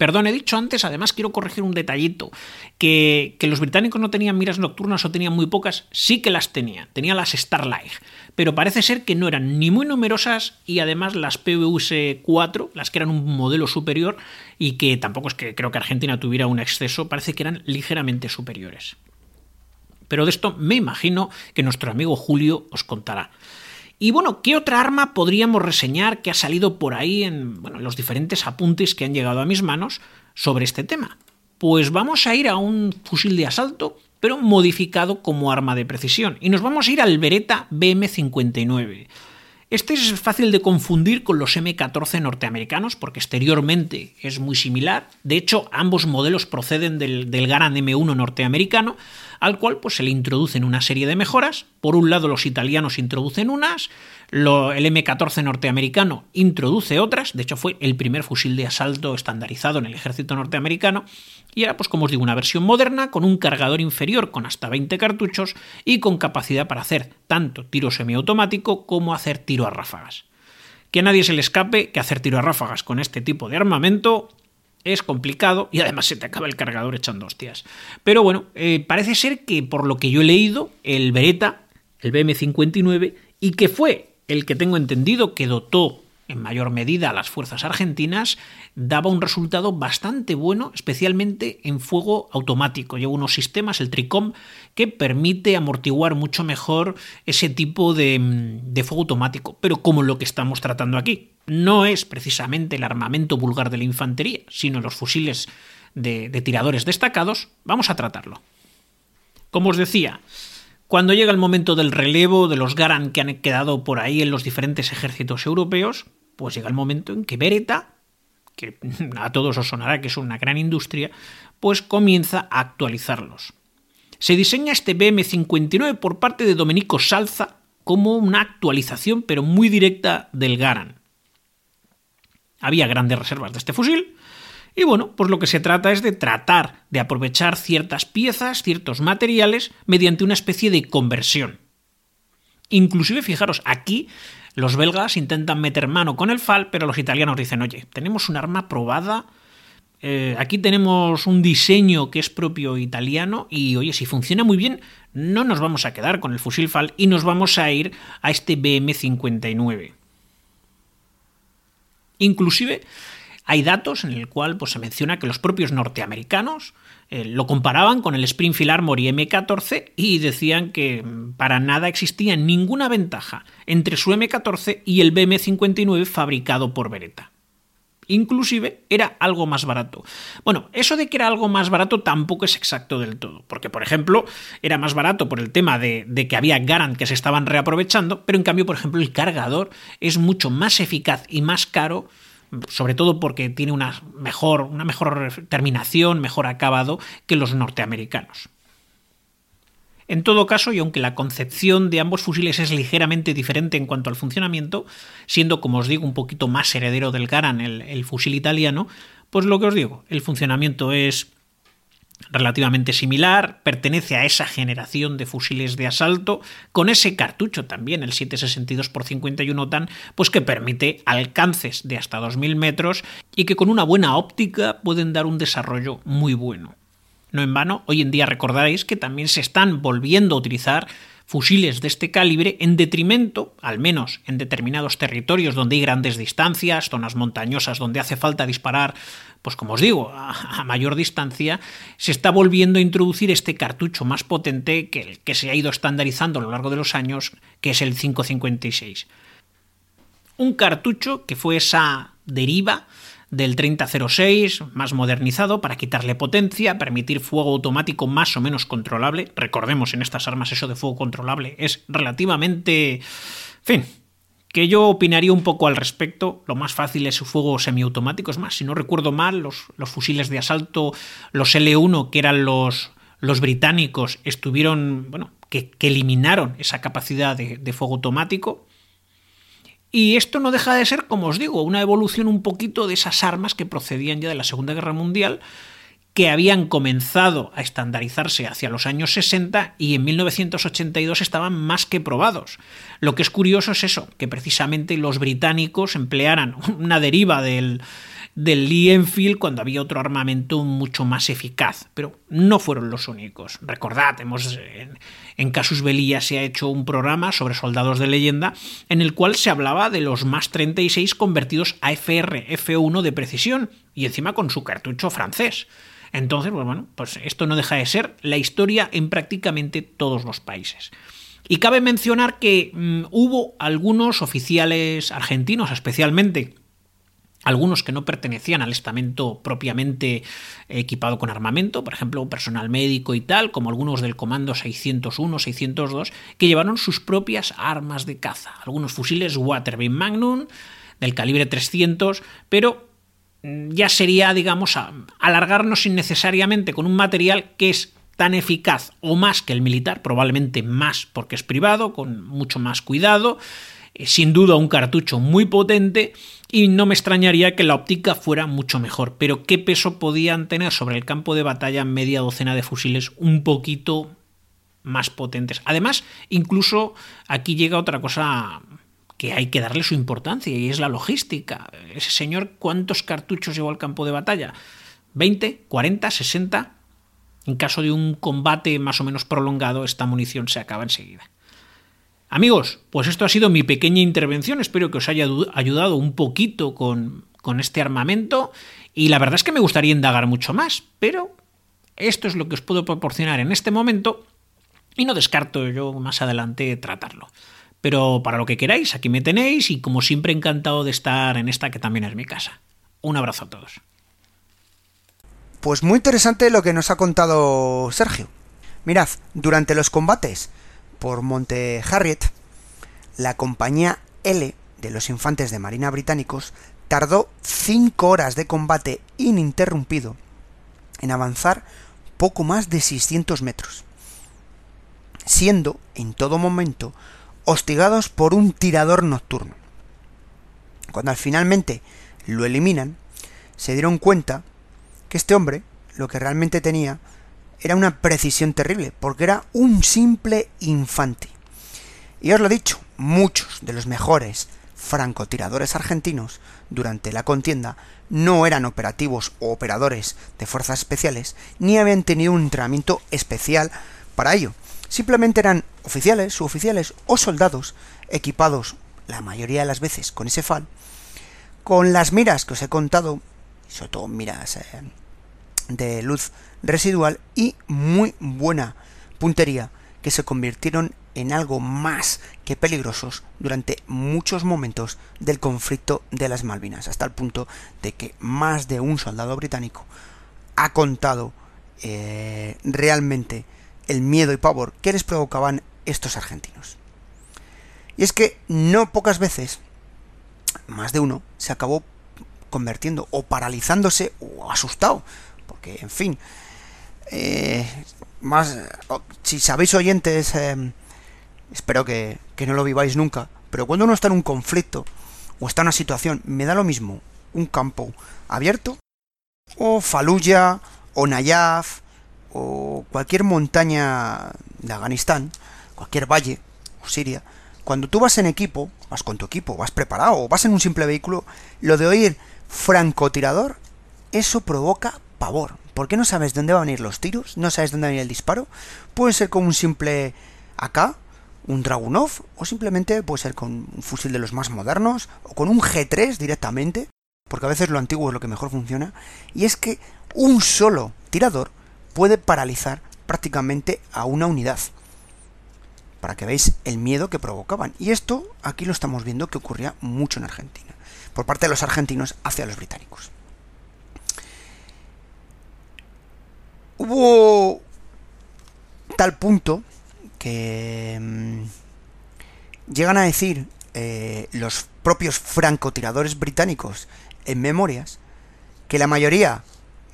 Perdón, he dicho antes, además quiero corregir un detallito, que, los británicos no tenían miras nocturnas o tenían muy pocas, sí que las tenían, tenían las Starlight, pero parece ser que no eran ni muy numerosas y además las PVS 4, las que eran un modelo superior y que tampoco es que creo que Argentina tuviera un exceso, parece que eran ligeramente superiores. Pero de esto me imagino que nuestro amigo Julio os contará. Y bueno, ¿qué otra arma podríamos reseñar que ha salido por ahí en los diferentes apuntes que han llegado a mis manos sobre este tema? Pues vamos a ir a un fusil de asalto, pero modificado como arma de precisión. Y nos vamos a ir al Beretta BM59. Este es fácil de confundir con los M14 norteamericanos porque exteriormente es muy similar. De hecho, ambos modelos proceden del, del Garand M1 norteamericano, al cual pues, se le introducen una serie de mejoras. Por un lado, los italianos introducen unas, lo, el M14 norteamericano introduce otras, de hecho fue el primer fusil de asalto estandarizado en el ejército norteamericano, y era, pues como os digo, una versión moderna con un cargador inferior con hasta 20 cartuchos y con capacidad para hacer tanto tiro semiautomático como hacer tiro a ráfagas. Que a nadie se le escape que hacer tiro a ráfagas con este tipo de armamento es complicado y además se te acaba el cargador echando hostias. Pero bueno, eh, parece ser que por lo que yo he leído, el Beretta, el BM59, y que fue el que tengo entendido que dotó en mayor medida a las fuerzas argentinas, daba un resultado bastante bueno, especialmente en fuego automático. Lleva unos sistemas, el TRICOM, que permite amortiguar mucho mejor ese tipo de, de fuego automático. Pero como lo que estamos tratando aquí, no es precisamente el armamento vulgar de la infantería, sino los fusiles de, tiradores destacados, vamos a tratarlo. Como os decía, cuando llega el momento del relevo de los Garan que han quedado por ahí en los diferentes ejércitos europeos, pues llega el momento en que Beretta, que a todos os sonará que es una gran industria, pues comienza a actualizarlos. Se diseña este BM59 por parte de Domenico Salza como una actualización pero muy directa del Garan. Había grandes reservas de este fusil y bueno, pues lo que se trata es de tratar de aprovechar ciertas piezas, ciertos materiales mediante una especie de conversión. Inclusive, fijaros, aquí los belgas intentan meter mano con el FAL, pero los italianos dicen, oye, tenemos un arma probada, eh, aquí tenemos un diseño que es propio italiano y oye, si funciona muy bien, no nos vamos a quedar con el fusil FAL y nos vamos a ir a este BM59. Inclusive hay datos en el cual pues, se menciona que los propios norteamericanos eh, lo comparaban con el Springfield Armory M14 y decían que para nada existía ninguna ventaja entre su M14 y el BM59 fabricado por Beretta. Inclusive era algo más barato. Bueno, eso de que era algo más barato tampoco es exacto del todo, porque por ejemplo era más barato por el tema de, que había Garant que se estaban reaprovechando, pero en cambio por ejemplo el cargador es mucho más eficaz y más caro sobre todo porque tiene una mejor, una mejor terminación, mejor acabado que los norteamericanos. En todo caso, y aunque la concepción de ambos fusiles es ligeramente diferente en cuanto al funcionamiento, siendo, como os digo, un poquito más heredero del Garan el, el fusil italiano, pues lo que os digo, el funcionamiento es relativamente similar, pertenece a esa generación de fusiles de asalto, con ese cartucho también, el 762 x 51 TAN, pues que permite alcances de hasta 2000 metros y que con una buena óptica pueden dar un desarrollo muy bueno. No en vano, hoy en día recordaréis que también se están volviendo a utilizar fusiles de este calibre en detrimento, al menos en determinados territorios donde hay grandes distancias, zonas montañosas donde hace falta disparar, pues como os digo, a, mayor distancia, se está volviendo a introducir este cartucho más potente que el que se ha ido estandarizando a lo largo de los años, que es el 556. Un cartucho que fue esa deriva del 3006 más modernizado para quitarle potencia, permitir fuego automático más o menos controlable. Recordemos, en estas armas eso de fuego controlable es relativamente... En fin, que yo opinaría un poco al respecto. Lo más fácil es su fuego semiautomático. Es más, si no recuerdo mal, los, los fusiles de asalto, los L1, que eran los, los británicos, estuvieron, bueno, que, eliminaron esa capacidad de fuego automático. Y esto no deja de ser, como os digo, una evolución un poquito de esas armas que procedían ya de la Segunda Guerra Mundial, que habían comenzado a estandarizarse hacia los años 60 y en 1982 estaban más que probados. Lo que es curioso es eso, que precisamente los británicos emplearan una deriva del, del Lee Enfield cuando había otro armamento mucho más eficaz, pero no fueron los únicos. Recordad, hemos, en, Casus Belli se ha hecho un programa sobre soldados de leyenda en el cual se hablaba de los más 36 convertidos a FR, F1 de precisión y encima con su cartucho francés. Entonces, pues bueno, pues esto no deja de ser la historia en prácticamente todos los países. Y cabe mencionar que mm, hubo algunos oficiales argentinos, especialmente algunos que no pertenecían al estamento propiamente equipado con armamento, por ejemplo, personal médico y tal, como algunos del Comando 601, 602, que llevaron sus propias armas de caza, algunos fusiles Waterbeam Magnum del calibre 300, pero mm, ya sería, digamos, alargarnos innecesariamente con un material que es tan eficaz o más que el militar, probablemente más porque es privado, con mucho más cuidado, sin duda un cartucho muy potente y no me extrañaría que la óptica fuera mucho mejor. Pero ¿qué peso podían tener sobre el campo de batalla media docena de fusiles un poquito más potentes? Además, incluso aquí llega otra cosa que hay que darle su importancia y es la logística. Ese señor, ¿cuántos cartuchos llevó al campo de batalla? ¿20? ¿40? ¿60? En caso de un combate más o menos prolongado, esta munición se acaba enseguida. Amigos, pues esto ha sido mi pequeña intervención, espero que os haya ayudado un poquito con, con este armamento y la verdad es que me gustaría indagar mucho más, pero esto es lo que os puedo proporcionar en este momento y no descarto yo más adelante tratarlo. Pero para lo que queráis, aquí me tenéis y como siempre encantado de estar en esta que también es mi casa. Un abrazo a todos. Pues muy interesante lo que nos ha contado Sergio. Mirad, durante los combates por Monte Harriet, la compañía L de los infantes de Marina británicos tardó 5 horas de combate ininterrumpido en avanzar poco más de 600 metros, siendo en todo momento hostigados por un tirador nocturno. Cuando finalmente lo eliminan, se dieron cuenta que este hombre lo que realmente tenía era una precisión terrible, porque era un simple infante. Y os lo he dicho, muchos de los mejores francotiradores argentinos durante la contienda no eran operativos o operadores de fuerzas especiales, ni habían tenido un entrenamiento especial para ello. Simplemente eran oficiales, suboficiales o soldados equipados la mayoría de las veces con ese FAL, con las miras que os he contado, sobre todo miras eh, de luz residual y muy buena puntería que se convirtieron en algo más que peligrosos durante muchos momentos del conflicto de las Malvinas, hasta el punto de que más de un soldado británico ha contado eh, realmente el miedo y pavor que les provocaban estos argentinos. Y es que no pocas veces, más de uno, se acabó convirtiendo o paralizándose o asustado, porque en fin, eh, más, si sabéis oyentes, eh, espero que, que no lo viváis nunca, pero cuando uno está en un conflicto o está en una situación, me da lo mismo un campo abierto o Fallujah o Nayaf o cualquier montaña de Afganistán, cualquier valle o Siria, cuando tú vas en equipo, vas con tu equipo, vas preparado o vas en un simple vehículo, lo de oír francotirador, eso provoca pavor. ¿Por qué no sabes dónde van a venir los tiros? ¿No sabes dónde va a venir el disparo? Puede ser con un simple AK, un Dragunov, o simplemente puede ser con un fusil de los más modernos, o con un G3 directamente, porque a veces lo antiguo es lo que mejor funciona, y es que un solo tirador puede paralizar prácticamente a una unidad. Para que veáis el miedo que provocaban. Y esto aquí lo estamos viendo que ocurría mucho en Argentina. Por parte de los argentinos hacia los británicos. Hubo tal punto que mm, llegan a decir eh, los propios francotiradores británicos en memorias que la mayoría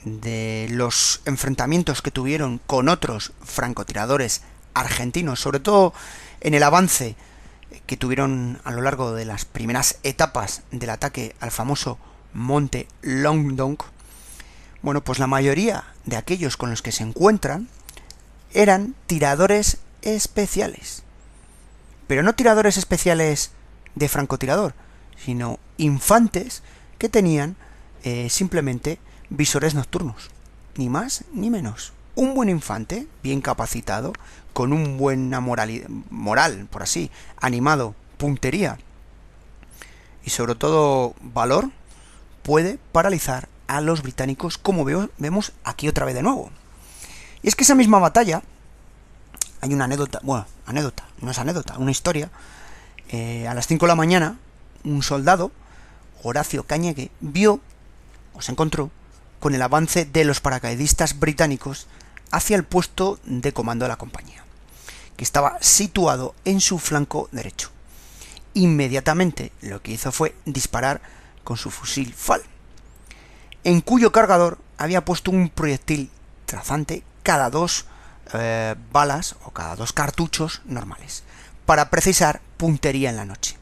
de los enfrentamientos que tuvieron con otros francotiradores argentinos, sobre todo en el avance que tuvieron a lo largo de las primeras etapas del ataque al famoso monte Longdonk, bueno, pues la mayoría de aquellos con los que se encuentran eran tiradores especiales. Pero no tiradores especiales de francotirador, sino infantes que tenían eh, simplemente visores nocturnos. Ni más ni menos. Un buen infante, bien capacitado, con un buen moral, moral, por así, animado, puntería y sobre todo valor, puede paralizar a los británicos, como veo, vemos aquí otra vez de nuevo. Y es que esa misma batalla, hay una anécdota, bueno, anécdota, no es anécdota, una historia. Eh, a las 5 de la mañana, un soldado, Horacio Cañegue, vio o se encontró con el avance de los paracaidistas británicos hacia el puesto de comando de la compañía, que estaba situado en su flanco derecho. Inmediatamente lo que hizo fue disparar con su fusil FAL en cuyo cargador había puesto un proyectil trazante cada dos eh, balas o cada dos cartuchos normales, para precisar puntería en la noche.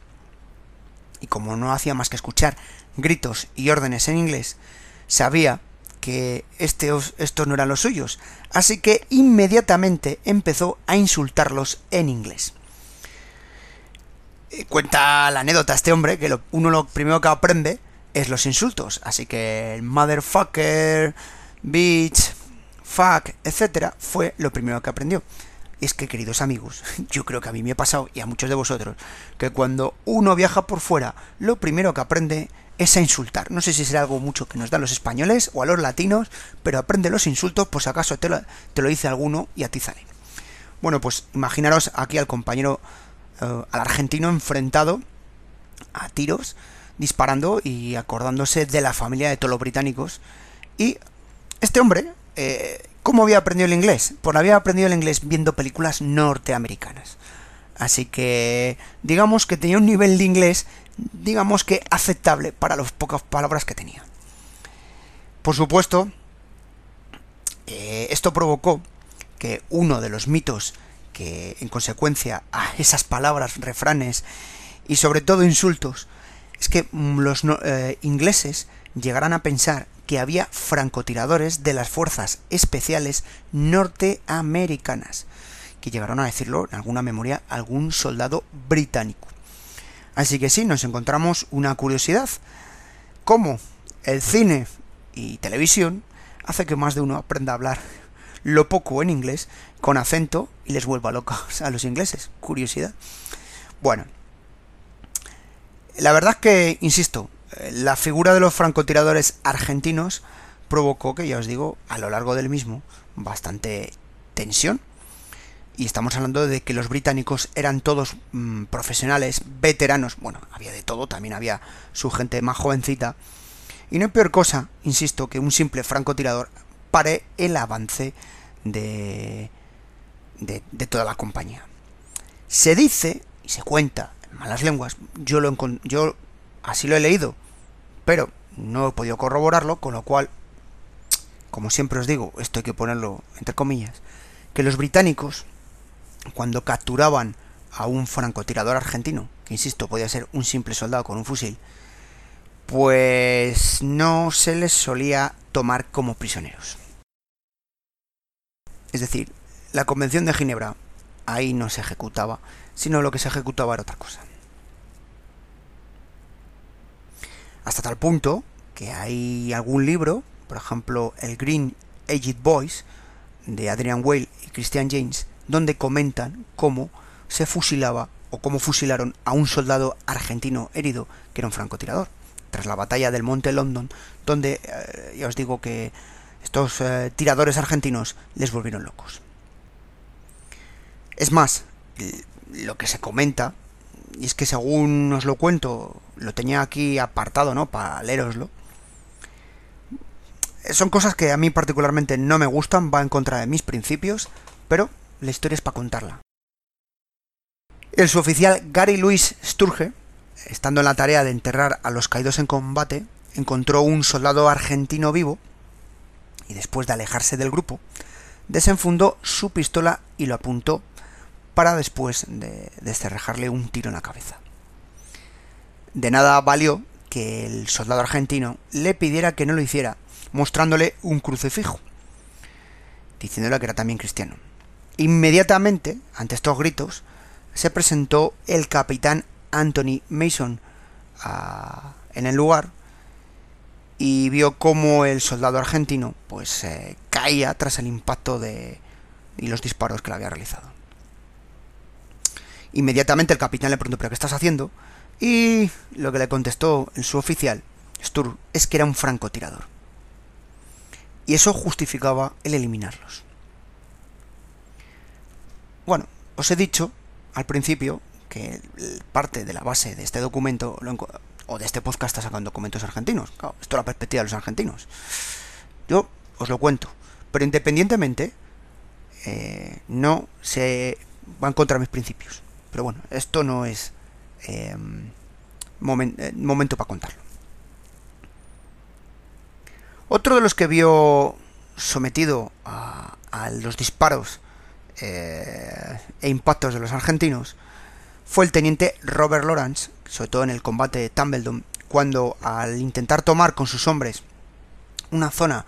Y como no hacía más que escuchar gritos y órdenes en inglés, sabía que este, estos no eran los suyos, así que inmediatamente empezó a insultarlos en inglés. Eh, cuenta la anécdota este hombre que uno lo primero que aprende es los insultos. Así que el motherfucker, bitch, fuck, etcétera, fue lo primero que aprendió. Y es que, queridos amigos, yo creo que a mí me ha pasado y a muchos de vosotros, que cuando uno viaja por fuera, lo primero que aprende es a insultar. No sé si será algo mucho que nos dan los españoles o a los latinos, pero aprende los insultos por si acaso te lo, dice alguno y a ti sale. Bueno, pues imaginaros aquí al compañero, eh, al argentino enfrentado a tiros disparando y acordándose de la familia de todos los británicos. Y este hombre, eh, ¿cómo había aprendido el inglés? Pues había aprendido el inglés viendo películas norteamericanas. Así que digamos que tenía un nivel de inglés digamos que aceptable para las pocas palabras que tenía. Por supuesto, eh, esto provocó que uno de los mitos que en consecuencia a esas palabras, refranes y sobre todo insultos, es que los eh, ingleses llegaran a pensar que había francotiradores de las fuerzas especiales norteamericanas, que llegaron a decirlo en alguna memoria algún soldado británico. Así que sí, nos encontramos una curiosidad, cómo el cine y televisión hace que más de uno aprenda a hablar lo poco en inglés con acento y les vuelva locos a los ingleses. Curiosidad. Bueno, la verdad es que, insisto, la figura de los francotiradores argentinos provocó que, ya os digo, a lo largo del mismo, bastante tensión. Y estamos hablando de que los británicos eran todos mm, profesionales, veteranos. Bueno, había de todo, también había su gente más jovencita. Y no hay peor cosa, insisto, que un simple francotirador pare el avance de, de, de toda la compañía. Se dice y se cuenta en malas lenguas, yo, lo, yo así lo he leído, pero no he podido corroborarlo, con lo cual, como siempre os digo, esto hay que ponerlo entre comillas, que los británicos, cuando capturaban a un francotirador argentino, que insisto, podía ser un simple soldado con un fusil, pues no se les solía tomar como prisioneros. Es decir, la Convención de Ginebra ahí no se ejecutaba, sino lo que se ejecutaba era otra cosa. Hasta tal punto que hay algún libro, por ejemplo el Green Aged Boys, de Adrian Whale y Christian James, donde comentan cómo se fusilaba o cómo fusilaron a un soldado argentino herido que era un francotirador, tras la batalla del Monte London, donde eh, ya os digo que estos eh, tiradores argentinos les volvieron locos. Es más, lo que se comenta, y es que según os lo cuento, lo tenía aquí apartado, ¿no? Para leeroslo. Son cosas que a mí particularmente no me gustan, va en contra de mis principios, pero la historia es para contarla. El suboficial Gary Louis Sturge, estando en la tarea de enterrar a los caídos en combate, encontró un soldado argentino vivo y después de alejarse del grupo, desenfundó su pistola y lo apuntó para después de un tiro en la cabeza. De nada valió que el soldado argentino le pidiera que no lo hiciera, mostrándole un crucifijo, diciéndole que era también cristiano. Inmediatamente, ante estos gritos, se presentó el capitán Anthony Mason en el lugar y vio cómo el soldado argentino pues caía tras el impacto de y los disparos que le había realizado. Inmediatamente el capitán le preguntó, ¿pero qué estás haciendo? Y lo que le contestó el suboficial, Stur, es que era un francotirador. Y eso justificaba el eliminarlos. Bueno, os he dicho al principio que parte de la base de este documento o de este podcast está sacando documentos argentinos. Claro, esto es la perspectiva de los argentinos. Yo os lo cuento. Pero independientemente, eh, no se van contra mis principios. Pero bueno, esto no es em, eh, momento para contarlo. Otro de los que vio sometido a, los disparos eh, e impactos de los argentinos fue el teniente Robert Lawrence, sobre todo en el combate de Tumbledon, cuando al intentar tomar con sus hombres una zona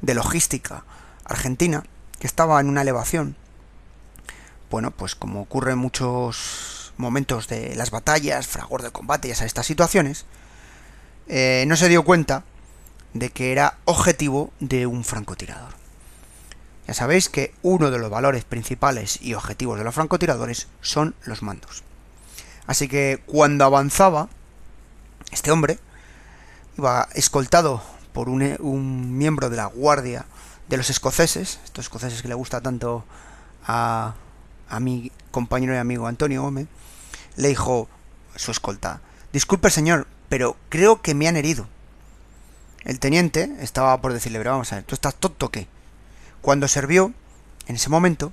de logística argentina que estaba en una elevación bueno, pues como ocurre en muchos momentos de las batallas, fragor de combate y esas estas situaciones, eh, no se dio cuenta de que era objetivo de un francotirador. Ya sabéis que uno de los valores principales y objetivos de los francotiradores son los mandos. Así que cuando avanzaba, este hombre iba escoltado por un, un miembro de la guardia de los escoceses, estos escoceses que le gusta tanto a a mi compañero y amigo Antonio Gómez, le dijo su escolta, disculpe señor, pero creo que me han herido. El teniente estaba por decirle, pero vamos a ver, ¿tú estás tonto qué? Cuando se vio, en ese momento,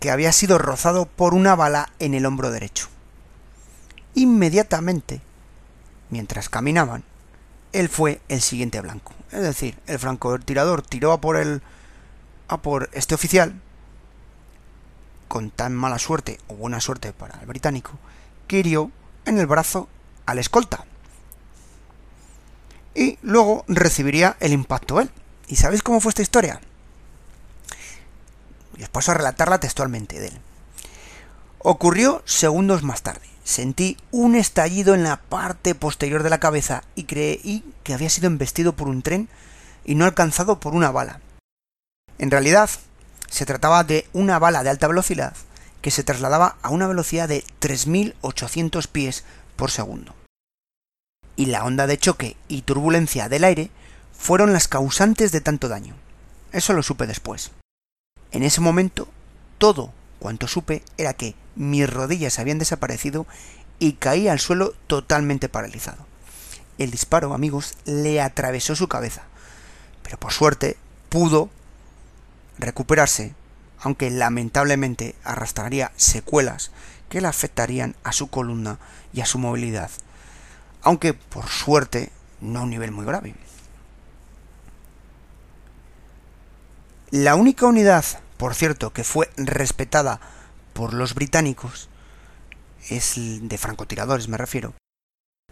que había sido rozado por una bala en el hombro derecho. Inmediatamente mientras caminaban, él fue el siguiente blanco. Es decir, el francotirador tiró a por el a por este oficial con tan mala suerte o buena suerte para el británico que hirió en el brazo al escolta. Y luego recibiría el impacto él. ¿Y sabéis cómo fue esta historia? Y paso a relatarla textualmente de él. Ocurrió segundos más tarde. Sentí un estallido en la parte posterior de la cabeza y creí que había sido embestido por un tren y no alcanzado por una bala. En realidad, se trataba de una bala de alta velocidad que se trasladaba a una velocidad de 3.800 pies por segundo. Y la onda de choque y turbulencia del aire fueron las causantes de tanto daño. Eso lo supe después. En ese momento, todo cuanto supe era que mis rodillas habían desaparecido y caí al suelo totalmente paralizado. El disparo, amigos, le atravesó su cabeza, pero por suerte pudo recuperarse, aunque lamentablemente arrastraría secuelas que le afectarían a su columna y a su movilidad, aunque por suerte no a un nivel muy grave. La única unidad, por cierto, que fue respetada por los británicos, es de francotiradores me refiero,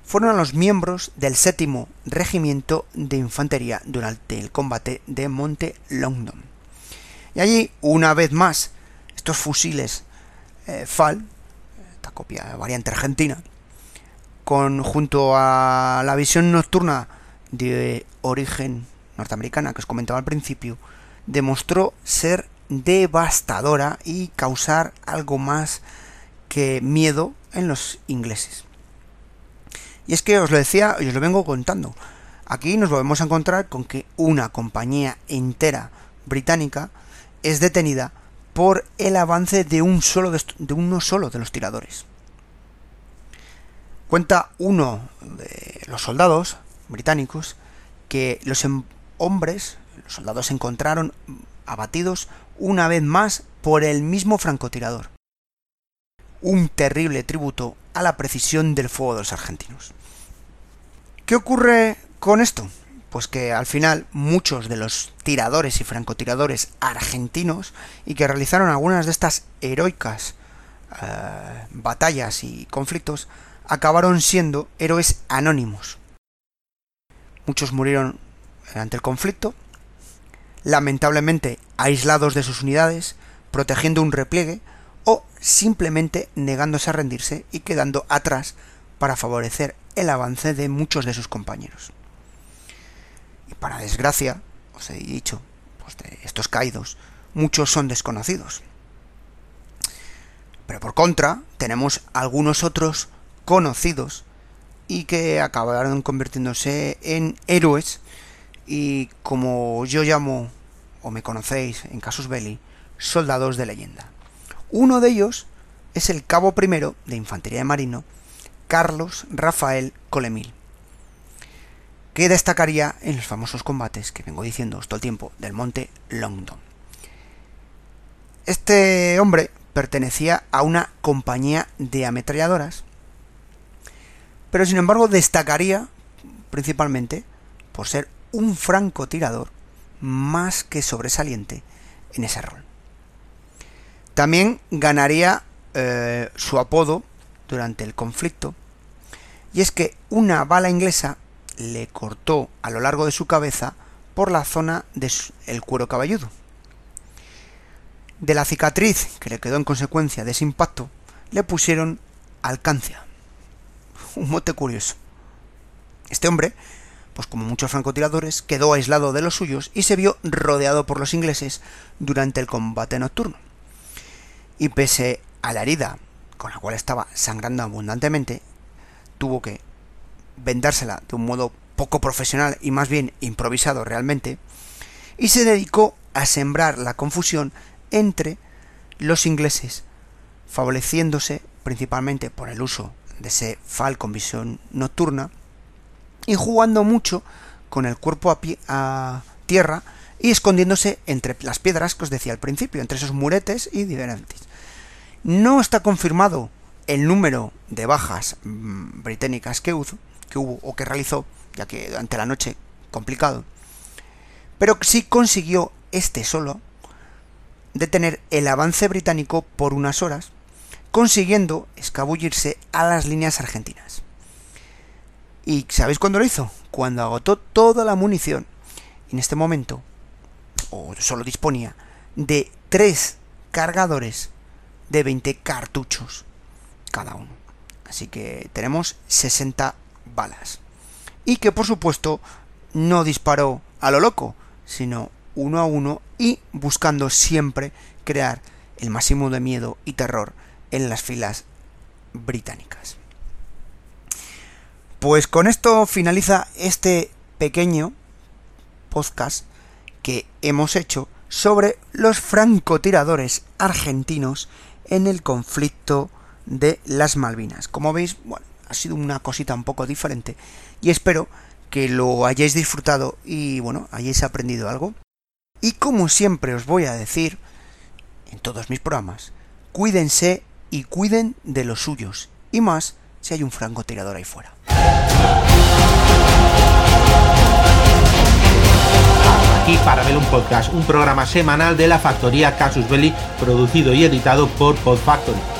fueron los miembros del séptimo regimiento de infantería durante el combate de Monte Longdon. Y allí, una vez más, estos fusiles eh, FAL, esta copia variante argentina, con, junto a la visión nocturna de origen norteamericana que os comentaba al principio, demostró ser devastadora y causar algo más que miedo en los ingleses. Y es que os lo decía y os lo vengo contando. Aquí nos volvemos a encontrar con que una compañía entera británica es detenida por el avance de, un solo de, uno solo de los tiradores. Cuenta uno de los soldados británicos que los em, hombres, los soldados se encontraron abatidos una vez más por el mismo francotirador. Un terrible tributo a la precisión del fuego de los argentinos. ¿Qué ocurre con esto? Pues que al final muchos de los tiradores y francotiradores argentinos y que realizaron algunas de estas heroicas eh, batallas y conflictos acabaron siendo héroes anónimos. Muchos murieron ante el conflicto, lamentablemente aislados de sus unidades, protegiendo un repliegue o simplemente negándose a rendirse y quedando atrás para favorecer el avance de muchos de sus compañeros. Y para desgracia, os he dicho, pues de estos caídos, muchos son desconocidos. Pero por contra, tenemos algunos otros conocidos y que acabaron convirtiéndose en héroes y como yo llamo, o me conocéis en Casus Belli, soldados de leyenda. Uno de ellos es el cabo primero de Infantería de Marino, Carlos Rafael Colemil, que destacaría en los famosos combates que vengo diciendo todo el tiempo del monte Longdon. Este hombre pertenecía a una compañía de ametralladoras, pero sin embargo destacaría principalmente por ser un francotirador más que sobresaliente en ese rol. También ganaría eh, su apodo durante el conflicto, y es que una bala inglesa le cortó a lo largo de su cabeza por la zona del cuero cabelludo. De la cicatriz que le quedó en consecuencia de ese impacto, le pusieron alcancia. Un mote curioso. Este hombre pues como muchos francotiradores, quedó aislado de los suyos y se vio rodeado por los ingleses durante el combate nocturno. Y pese a la herida con la cual estaba sangrando abundantemente, tuvo que vendársela de un modo poco profesional y más bien improvisado realmente, y se dedicó a sembrar la confusión entre los ingleses, favoreciéndose principalmente por el uso de ese Falcon visión nocturna, y jugando mucho con el cuerpo a, tierra y escondiéndose entre las piedras que os decía al principio, entre esos muretes y diferentes. No está confirmado el número de bajas mm, británicas que, que hubo o que realizó, ya que durante la noche complicado, pero sí consiguió este solo detener el avance británico por unas horas, consiguiendo escabullirse a las líneas argentinas. ¿Y sabéis cuándo lo hizo? Cuando agotó toda la munición. En este momento, o solo disponía de tres cargadores de 20 cartuchos cada uno. Así que tenemos 60 balas. Y que por supuesto no disparó a lo loco, sino uno a uno y buscando siempre crear el máximo de miedo y terror en las filas británicas. Pues con esto finaliza este pequeño podcast que hemos hecho sobre los francotiradores argentinos en el conflicto de las Malvinas. Como veis, bueno, ha sido una cosita un poco diferente y espero que lo hayáis disfrutado y bueno, hayáis aprendido algo. Y como siempre os voy a decir en todos mis programas, cuídense y cuiden de los suyos, y más si hay un francotirador ahí fuera. Aquí para ver un podcast, un programa semanal de la factoría Casus Belli, producido y editado por Pod Factory.